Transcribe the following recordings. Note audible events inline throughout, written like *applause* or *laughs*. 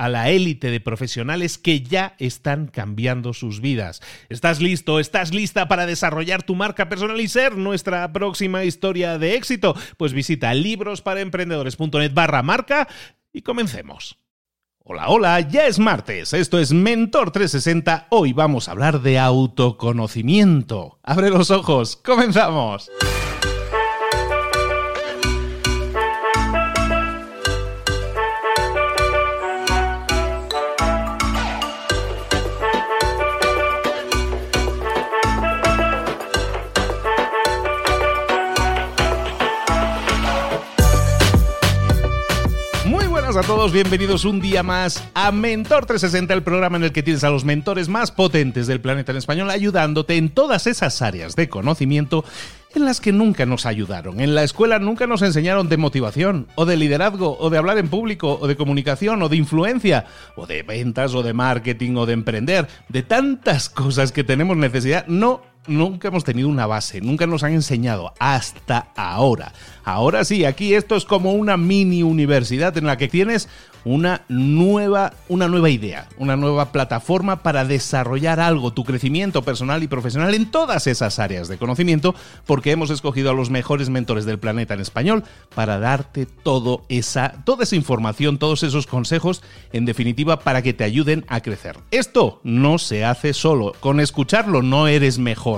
a la élite de profesionales que ya están cambiando sus vidas. ¿Estás listo? ¿Estás lista para desarrollar tu marca personal y ser nuestra próxima historia de éxito? Pues visita librosparaemprendedores.net barra marca y comencemos. Hola, hola, ya es martes, esto es Mentor 360, hoy vamos a hablar de autoconocimiento. Abre los ojos, comenzamos. A todos, bienvenidos un día más a Mentor 360, el programa en el que tienes a los mentores más potentes del planeta en español ayudándote en todas esas áreas de conocimiento en las que nunca nos ayudaron. En la escuela nunca nos enseñaron de motivación, o de liderazgo, o de hablar en público, o de comunicación, o de influencia, o de ventas, o de marketing, o de emprender. De tantas cosas que tenemos necesidad, no nunca hemos tenido una base, nunca nos han enseñado hasta ahora. Ahora sí, aquí esto es como una mini universidad en la que tienes una nueva, una nueva idea, una nueva plataforma para desarrollar algo, tu crecimiento personal y profesional en todas esas áreas de conocimiento, porque hemos escogido a los mejores mentores del planeta en español para darte esa, toda esa información, todos esos consejos, en definitiva, para que te ayuden a crecer. Esto no se hace solo. Con escucharlo no eres mejor.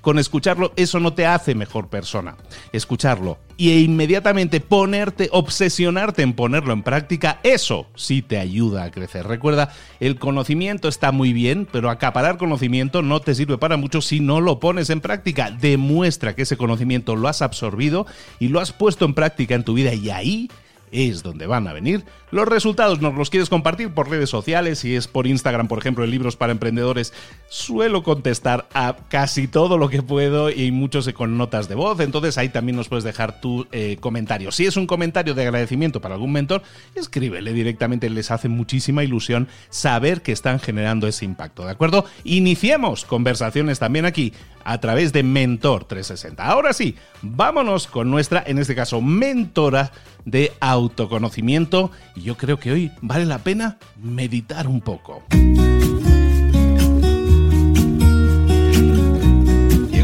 Con escucharlo eso no te hace mejor persona. Escucharlo y inmediatamente ponerte, obsesionarte en ponerlo en práctica, eso sí te ayuda a crecer. Recuerda, el conocimiento está muy bien, pero acaparar conocimiento no te sirve para mucho si no lo pones en práctica. Demuestra que ese conocimiento lo has absorbido y lo has puesto en práctica en tu vida y ahí es donde van a venir los resultados. Nos los quieres compartir por redes sociales, si es por Instagram, por ejemplo, en Libros para Emprendedores, suelo contestar a casi todo lo que puedo y muchos con notas de voz, entonces ahí también nos puedes dejar tu eh, comentario. Si es un comentario de agradecimiento para algún mentor, escríbele directamente, les hace muchísima ilusión saber que están generando ese impacto, ¿de acuerdo? Iniciemos conversaciones también aquí a través de Mentor 360. Ahora sí, vámonos con nuestra, en este caso, mentora de autoconocimiento. Y yo creo que hoy vale la pena meditar un poco.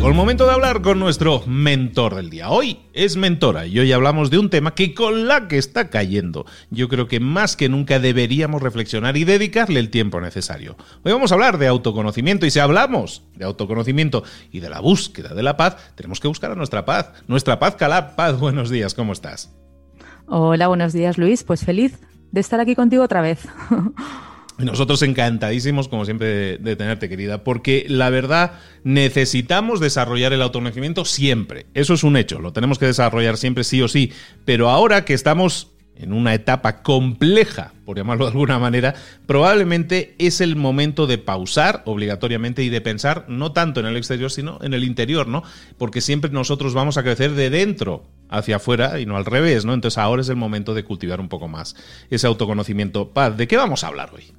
Llegó el momento de hablar con nuestro mentor del día. Hoy es mentora y hoy hablamos de un tema que con la que está cayendo, yo creo que más que nunca deberíamos reflexionar y dedicarle el tiempo necesario. Hoy vamos a hablar de autoconocimiento y si hablamos de autoconocimiento y de la búsqueda de la paz, tenemos que buscar a nuestra paz. Nuestra paz, Calab. Paz, buenos días, ¿cómo estás? Hola, buenos días Luis. Pues feliz de estar aquí contigo otra vez. *laughs* Nosotros encantadísimos, como siempre, de, tenerte, querida, porque la verdad necesitamos desarrollar el autoconocimiento siempre. Eso es un hecho, lo tenemos que desarrollar siempre sí o sí. Pero ahora que estamos en una etapa compleja, por llamarlo de alguna manera, probablemente es el momento de pausar obligatoriamente y de pensar no tanto en el exterior, sino en el interior, ¿no? Porque siempre nosotros vamos a crecer de dentro hacia afuera y no al revés, ¿no? Entonces ahora es el momento de cultivar un poco más ese autoconocimiento. Paz, ¿de qué vamos a hablar hoy?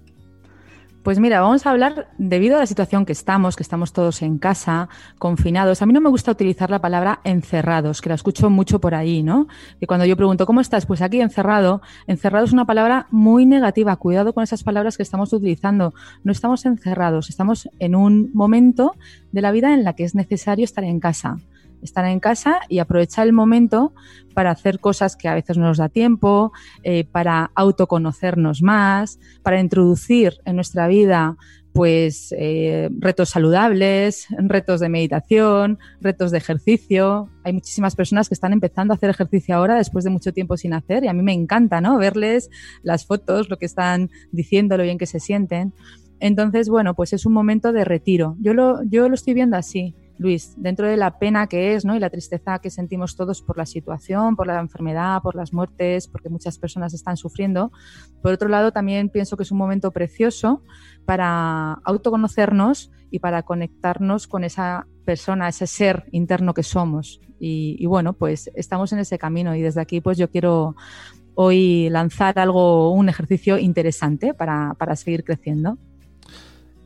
Pues mira, vamos a hablar, debido a la situación que estamos, que estamos todos en casa, confinados, a mí no me gusta utilizar la palabra encerrados, que la escucho mucho por ahí, ¿no? Que cuando yo pregunto, ¿cómo estás? Pues aquí encerrado. Encerrado es una palabra muy negativa. Cuidado con esas palabras que estamos utilizando. No estamos encerrados, estamos en un momento de la vida en la que es necesario estar en casa estar en casa y aprovechar el momento para hacer cosas que a veces no nos da tiempo, eh, para autoconocernos más, para introducir en nuestra vida pues eh, retos saludables, retos de meditación, retos de ejercicio. Hay muchísimas personas que están empezando a hacer ejercicio ahora después de mucho tiempo sin hacer y a mí me encanta, ¿no? Verles las fotos, lo que están diciendo, lo bien que se sienten. Entonces, bueno, pues es un momento de retiro. Yo lo, yo lo estoy viendo así. Luis, dentro de la pena que es ¿no? y la tristeza que sentimos todos por la situación, por la enfermedad, por las muertes, porque muchas personas están sufriendo, por otro lado también pienso que es un momento precioso para autoconocernos y para conectarnos con esa persona, ese ser interno que somos. Y, bueno, pues estamos en ese camino y desde aquí pues yo quiero hoy lanzar algo, un ejercicio interesante para, para seguir creciendo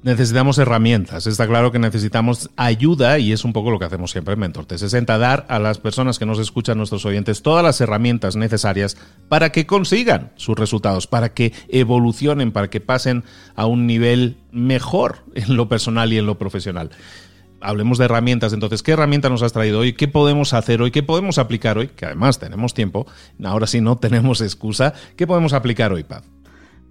necesitamos herramientas. Está claro que necesitamos ayuda y es un poco lo que hacemos siempre en Mentor T60, dar a las personas que nos escuchan, nuestros oyentes, todas las herramientas necesarias para que consigan sus resultados, para que evolucionen, para que pasen a un nivel mejor en lo personal y en lo profesional. Hablemos de herramientas, entonces, ¿qué herramienta nos has traído hoy? ¿Qué podemos hacer hoy? ¿Qué podemos aplicar hoy? Que además tenemos tiempo, ahora sí no tenemos excusa. ¿Qué podemos aplicar hoy, Paz?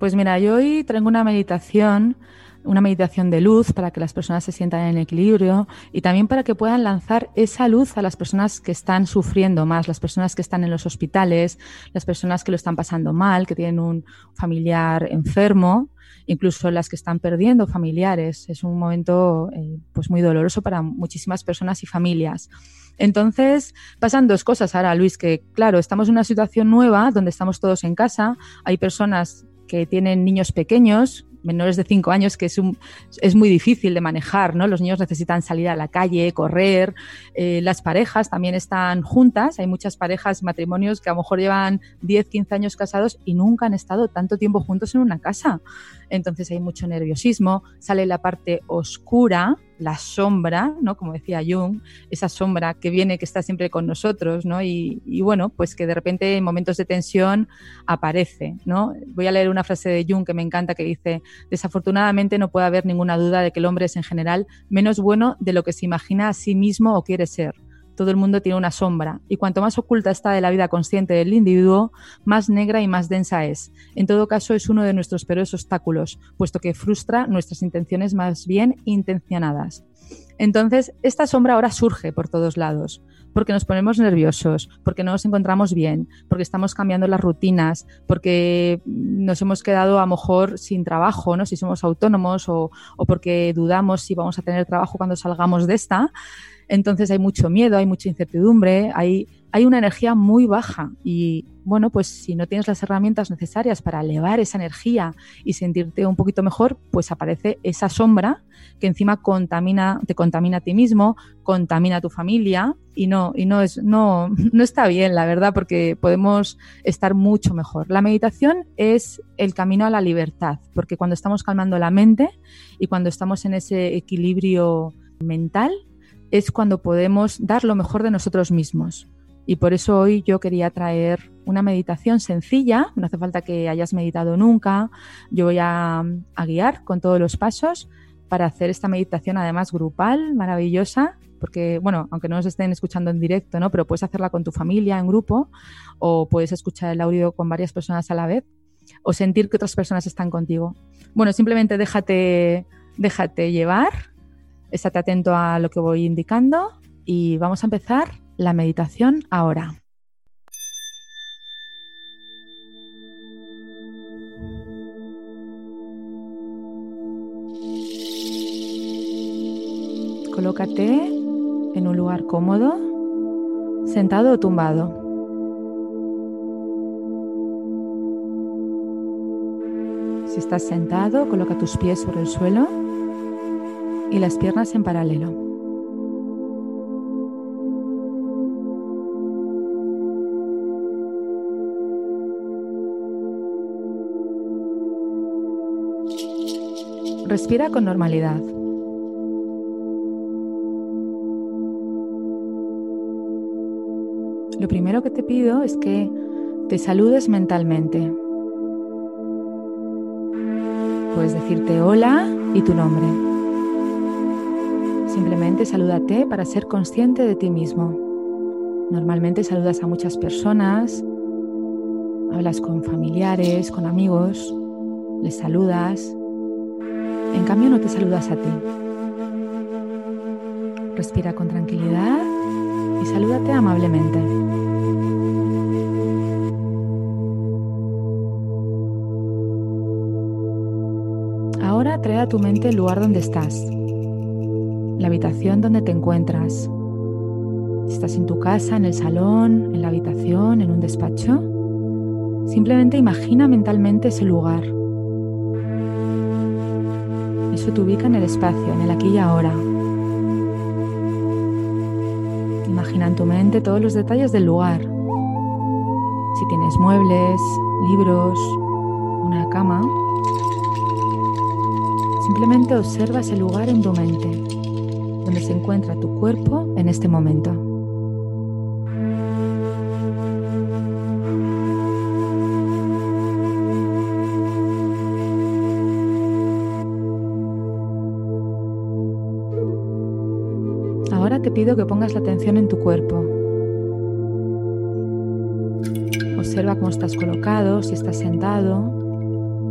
Pues mira, yo hoy traigo una meditación una meditación de luz para que las personas se sientan en equilibrio y también para que puedan lanzar esa luz a las personas que están sufriendo más, las personas que están en los hospitales, las personas que lo están pasando mal, que tienen un familiar enfermo, incluso las que están perdiendo familiares. Es un momento eh, pues muy doloroso para muchísimas personas y familias. Entonces, pasan dos cosas ahora, Luis, que claro, estamos en una situación nueva donde estamos todos en casa, hay personas que tienen niños pequeños menores de 5 años que es, muy difícil de manejar, ¿no? Los niños necesitan salir a la calle, correr, eh, las parejas también están juntas, hay muchas parejas, matrimonios que a lo mejor llevan 10, 15 años casados y nunca han estado tanto tiempo juntos en una casa. Entonces hay mucho nerviosismo, sale la parte oscura, la sombra, ¿no? Como decía Jung, esa sombra que viene, que está siempre con nosotros, ¿no? Y, bueno, pues que de repente en momentos de tensión aparece, ¿no? Voy a leer una frase de Jung que me encanta que dice, desafortunadamente no puede haber ninguna duda de que el hombre es en general menos bueno de lo que se imagina a sí mismo o quiere ser todo el mundo tiene una sombra, y cuanto más oculta está de la vida consciente del individuo, más negra y más densa es. En todo caso, es uno de nuestros peores obstáculos, puesto que frustra nuestras intenciones más bien intencionadas. Entonces, esta sombra ahora surge por todos lados, porque nos ponemos nerviosos, porque no nos encontramos bien, porque estamos cambiando las rutinas, porque nos hemos quedado a lo mejor sin trabajo, ¿no? si somos autónomos o, o porque dudamos si vamos a tener trabajo cuando salgamos de esta. Entonces hay mucho miedo, hay mucha incertidumbre, hay, hay una energía muy baja y bueno, pues si no tienes las herramientas necesarias para elevar esa energía y sentirte un poquito mejor, pues aparece esa sombra que encima contamina, te contamina a ti mismo, contamina a tu familia y no, y no es, no, no está bien, la verdad, porque podemos estar mucho mejor. La meditación es el camino a la libertad, porque cuando estamos calmando la mente y cuando estamos en ese equilibrio mental, es cuando podemos dar lo mejor de nosotros mismos. Y por eso hoy yo quería traer una meditación sencilla, no hace falta que hayas meditado nunca, yo voy a, guiar con todos los pasos para hacer esta meditación además grupal, maravillosa, porque bueno, aunque no nos estén escuchando en directo, ¿no? Pero puedes hacerla con tu familia en grupo o puedes escuchar el audio con varias personas a la vez o sentir que otras personas están contigo. Bueno, simplemente déjate déjate llevar Estate atento a lo que voy indicando y vamos a empezar la meditación ahora. Colócate en un lugar cómodo, sentado o tumbado. Si estás sentado, coloca tus pies sobre el suelo y las piernas en paralelo. Respira con normalidad. Lo primero que te pido es que te saludes mentalmente. Puedes decirte hola y tu nombre. Simplemente salúdate para ser consciente de ti mismo. Normalmente saludas a muchas personas, hablas con familiares, con amigos, les saludas, en cambio, no te saludas a ti. Respira con tranquilidad y salúdate amablemente. Ahora trae a tu mente el lugar donde estás, la habitación donde te encuentras. Si estás en tu casa, en el salón, en la habitación, en un despacho, simplemente imagina mentalmente ese lugar eso te ubica en el espacio, en el aquí y ahora. Imagina en tu mente todos los detalles del lugar. Si tienes muebles, libros, una cama, simplemente observa ese lugar en tu mente, donde se encuentra tu cuerpo en este momento. Te pido que pongas la atención en tu cuerpo. Observa cómo estás colocado, si estás sentado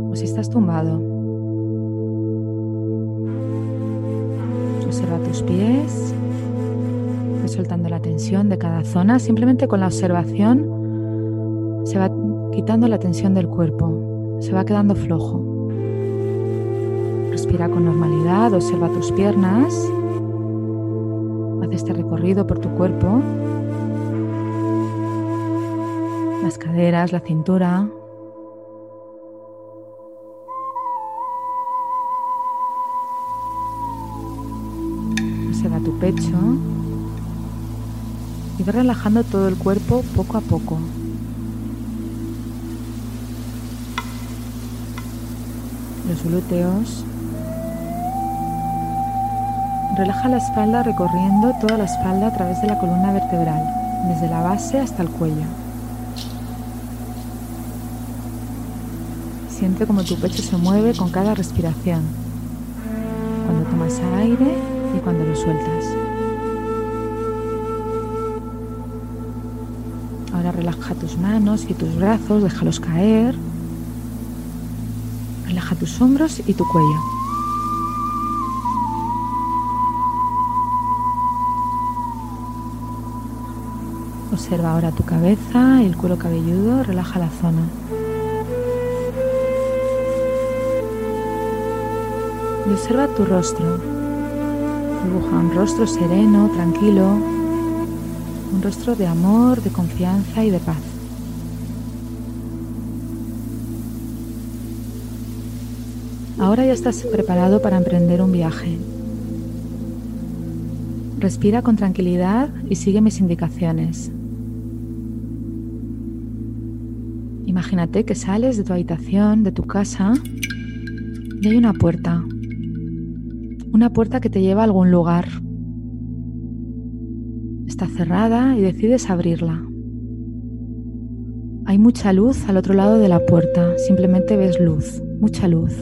o si estás tumbado. Observa tus pies, soltando la tensión de cada zona. Simplemente con la observación se va quitando la tensión del cuerpo, se va quedando flojo. Respira con normalidad, observa tus piernas por tu cuerpo, las caderas, la cintura. Observa tu pecho y ve relajando todo el cuerpo poco a poco. Los glúteos, Relaja la espalda recorriendo toda la espalda a través de la columna vertebral, desde la base hasta el cuello. Siente como tu pecho se mueve con cada respiración, cuando tomas aire y cuando lo sueltas. Ahora relaja tus manos y tus brazos, déjalos caer. Relaja tus hombros y tu cuello. Observa ahora tu cabeza, el cuero cabelludo, relaja la zona. Y observa tu rostro. Dibuja un rostro sereno, tranquilo, un rostro de amor, de confianza y de paz. Ahora ya estás preparado para emprender un viaje. Respira con tranquilidad y sigue mis indicaciones. Imagínate que sales de tu habitación, de tu casa, y hay una puerta. Una puerta que te lleva a algún lugar. Está cerrada y decides abrirla. Hay mucha luz al otro lado de la puerta. Simplemente ves luz, mucha luz.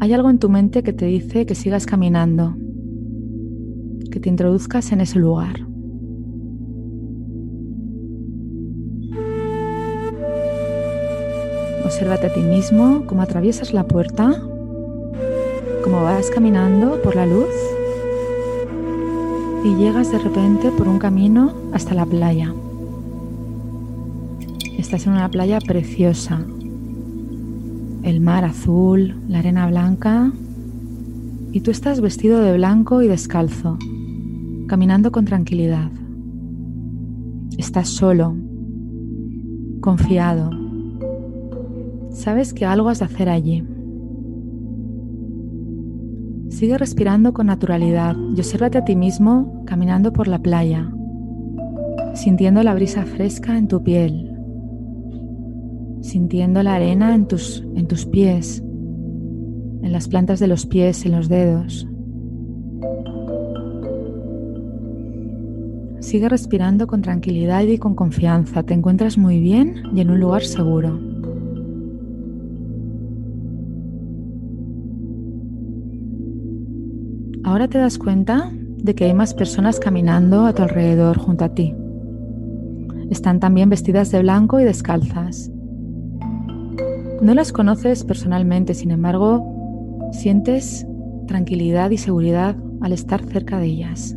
Hay algo en tu mente que te dice que sigas caminando, que te introduzcas en ese lugar. Obsérvate a ti mismo cómo atraviesas la puerta, cómo vas caminando por la luz y llegas de repente por un camino hasta la playa. Estás en una playa preciosa. El mar azul, la arena blanca y tú estás vestido de blanco y descalzo, caminando con tranquilidad. Estás solo, confiado Sabes que algo has de hacer allí. Sigue respirando con naturalidad y obsérvate a ti mismo caminando por la playa, sintiendo la brisa fresca en tu piel, sintiendo la arena en tus, en tus pies, en las plantas de los pies, en los dedos. Sigue respirando con tranquilidad y con confianza. Te encuentras muy bien y en un lugar seguro. Ahora te das cuenta de que hay más personas caminando a tu alrededor junto a ti. Están también vestidas de blanco y descalzas. No las conoces personalmente, sin embargo, sientes tranquilidad y seguridad al estar cerca de ellas.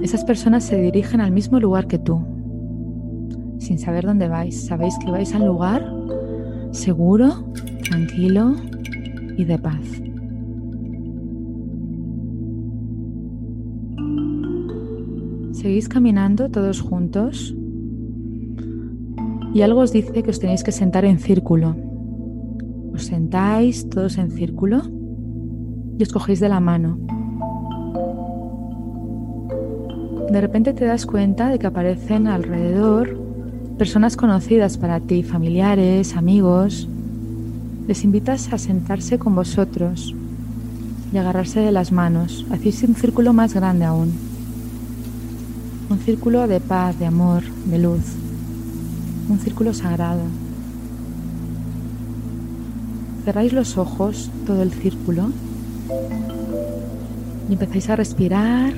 Esas personas se dirigen al mismo lugar que tú, sin saber dónde vais. Sabéis que vais al lugar seguro, tranquilo y de paz. Seguís caminando todos juntos y algo os dice que os tenéis que sentar en círculo. Os sentáis todos en círculo y os cogéis de la mano. De repente te das cuenta de que aparecen alrededor personas conocidas para ti, familiares, amigos. Les invitas a sentarse con vosotros y agarrarse de las manos. Hacéis un círculo más grande aún un círculo de paz, de amor, de luz, un círculo sagrado. Cerráis los ojos, todo el círculo, y empezáis a respirar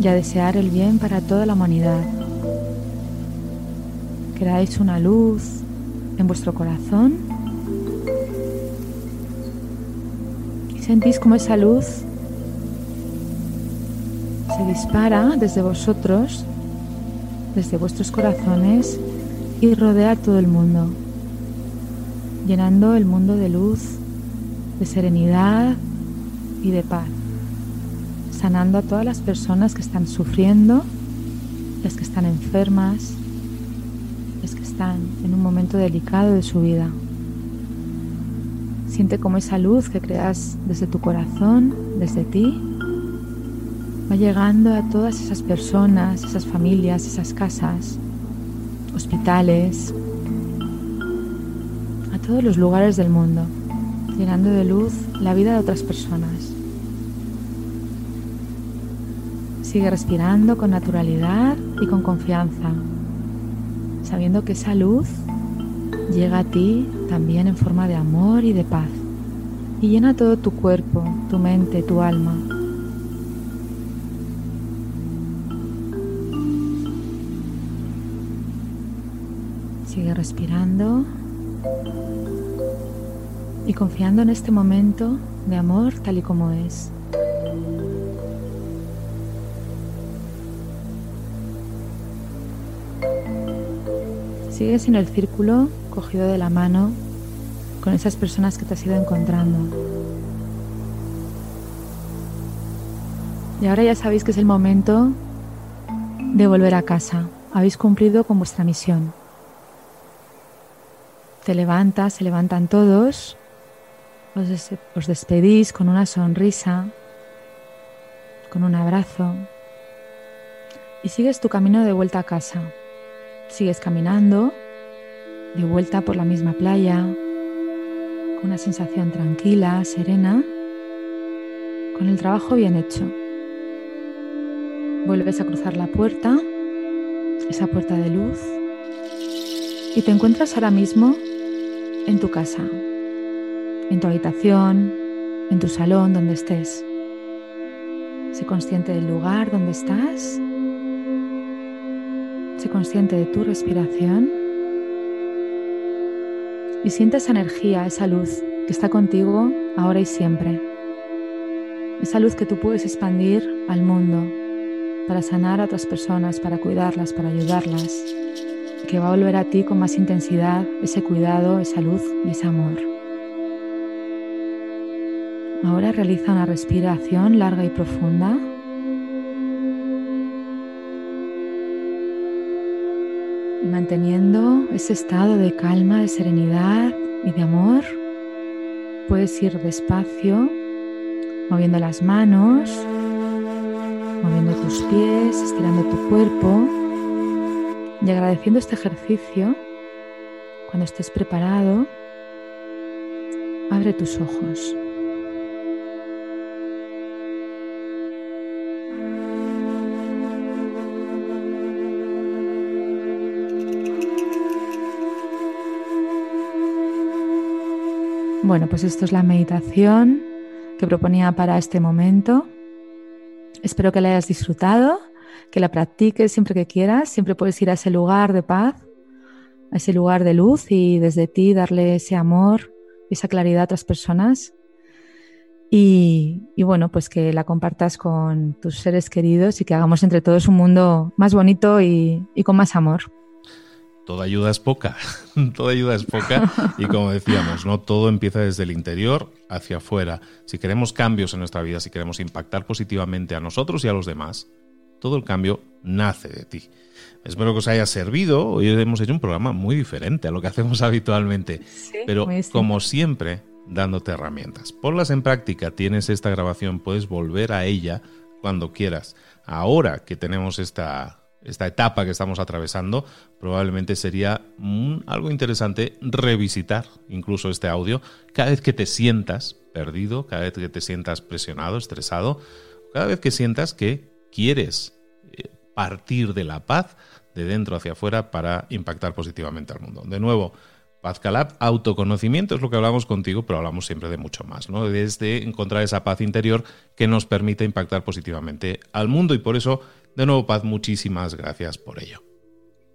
y a desear el bien para toda la humanidad. Creáis una luz en vuestro corazón y sentís como esa luz se dispara desde vosotros, desde vuestros corazones y rodea todo el mundo, llenando el mundo de luz, de serenidad y de paz, sanando a todas las personas que están sufriendo, las que están enfermas, las que están en un momento delicado de su vida. Siente como esa luz que creas desde tu corazón, desde ti, llegando a todas esas personas, esas familias, esas casas, hospitales, a todos los lugares del mundo, llenando de luz la vida de otras personas. Sigue respirando con naturalidad y con confianza, sabiendo que esa luz llega a ti también en forma de amor y de paz y llena todo tu cuerpo, tu mente, tu alma. Sigue respirando y confiando en este momento de amor tal y como es. Sigues en el círculo cogido de la mano con esas personas que te has ido encontrando. Y ahora ya sabéis que es el momento de volver a casa. Habéis cumplido con vuestra misión. Te levantas, se levantan todos, os, despedís con una sonrisa, con un abrazo y sigues tu camino de vuelta a casa. Sigues caminando de vuelta por la misma playa, con una sensación tranquila, serena, con el trabajo bien hecho. Vuelves a cruzar la puerta, esa puerta de luz, y te encuentras ahora mismo en tu casa, en tu habitación, en tu salón, donde estés. Sé consciente del lugar donde estás. Sé consciente de tu respiración. Y siente esa energía, esa luz que está contigo ahora y siempre. Esa luz que tú puedes expandir al mundo para sanar a otras personas, para cuidarlas, para ayudarlas que va a volver a ti con más intensidad ese cuidado, esa luz y ese amor. Ahora realiza una respiración larga y profunda. Manteniendo ese estado de calma, de serenidad y de amor, puedes ir despacio, moviendo las manos, moviendo tus pies, estirando tu cuerpo y agradeciendo este ejercicio. Cuando estés preparado, abre tus ojos. Bueno, pues esto es la meditación que proponía para este momento. Espero que la hayas disfrutado, que la practiques siempre que quieras. Siempre puedes ir a ese lugar de paz, a ese lugar de luz y desde ti darle ese amor, esa claridad a otras personas. Y, bueno, pues que la compartas con tus seres queridos y que hagamos entre todos un mundo más bonito y con más amor toda ayuda es poca, *laughs* toda ayuda es poca y como decíamos, no todo empieza desde el interior hacia afuera. Si queremos cambios en nuestra vida, si queremos impactar positivamente a nosotros y a los demás, todo el cambio nace de ti. Espero que os haya servido. Hoy hemos hecho un programa muy diferente a lo que *laughs* hacemos habitualmente, pero como siempre, dándote herramientas. Ponlas en práctica, tienes esta grabación, puedes volver a ella cuando quieras. Ahora que tenemos esta esta etapa que estamos atravesando, probablemente sería algo interesante revisitar incluso este audio cada vez que te sientas perdido, cada vez que te sientas presionado, estresado, cada vez que sientas que quieres partir de la paz de dentro hacia afuera para impactar positivamente al mundo. De nuevo, Paz Calab, autoconocimiento es lo que hablamos contigo, pero hablamos siempre de mucho más, ¿no? Desde encontrar esa paz interior que nos permite impactar positivamente al mundo y por eso de nuevo, Paz, muchísimas gracias por ello.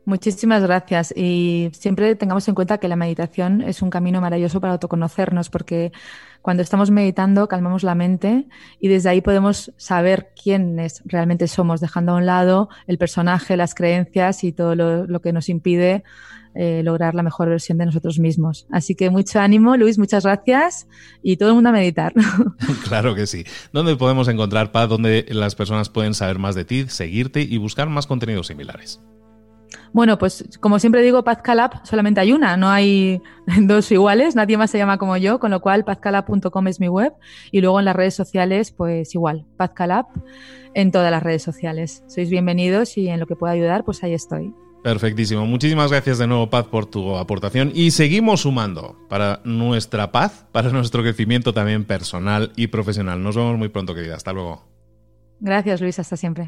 Muchísimas gracias y siempre tengamos en cuenta que la meditación es un camino maravilloso para autoconocernos porque cuando estamos meditando calmamos la mente y desde ahí podemos saber quiénes realmente somos, dejando a un lado el personaje, las creencias y todo lo, que nos impide eh, lograr la mejor versión de nosotros mismos. Así que mucho ánimo, Luis, muchas gracias y todo el mundo a meditar. *laughs* *laughs* claro que sí. ¿Dónde podemos encontrar paz? ¿Dónde las personas pueden saber más de ti, seguirte y buscar más contenidos similares? Bueno, pues como siempre digo, PazCalab solamente hay una, no hay *laughs* dos iguales, nadie más se llama como yo, con lo cual pazcalab.com es mi web y luego en las redes sociales, pues igual, PazCalab en todas las redes sociales. Sois bienvenidos y en lo que pueda ayudar, pues ahí estoy. Perfectísimo. Muchísimas gracias de nuevo, Paz, por tu aportación y seguimos sumando para nuestra paz, para nuestro crecimiento también personal y profesional. Nos vemos muy pronto, querida. Hasta luego. Gracias, Luis. Hasta siempre.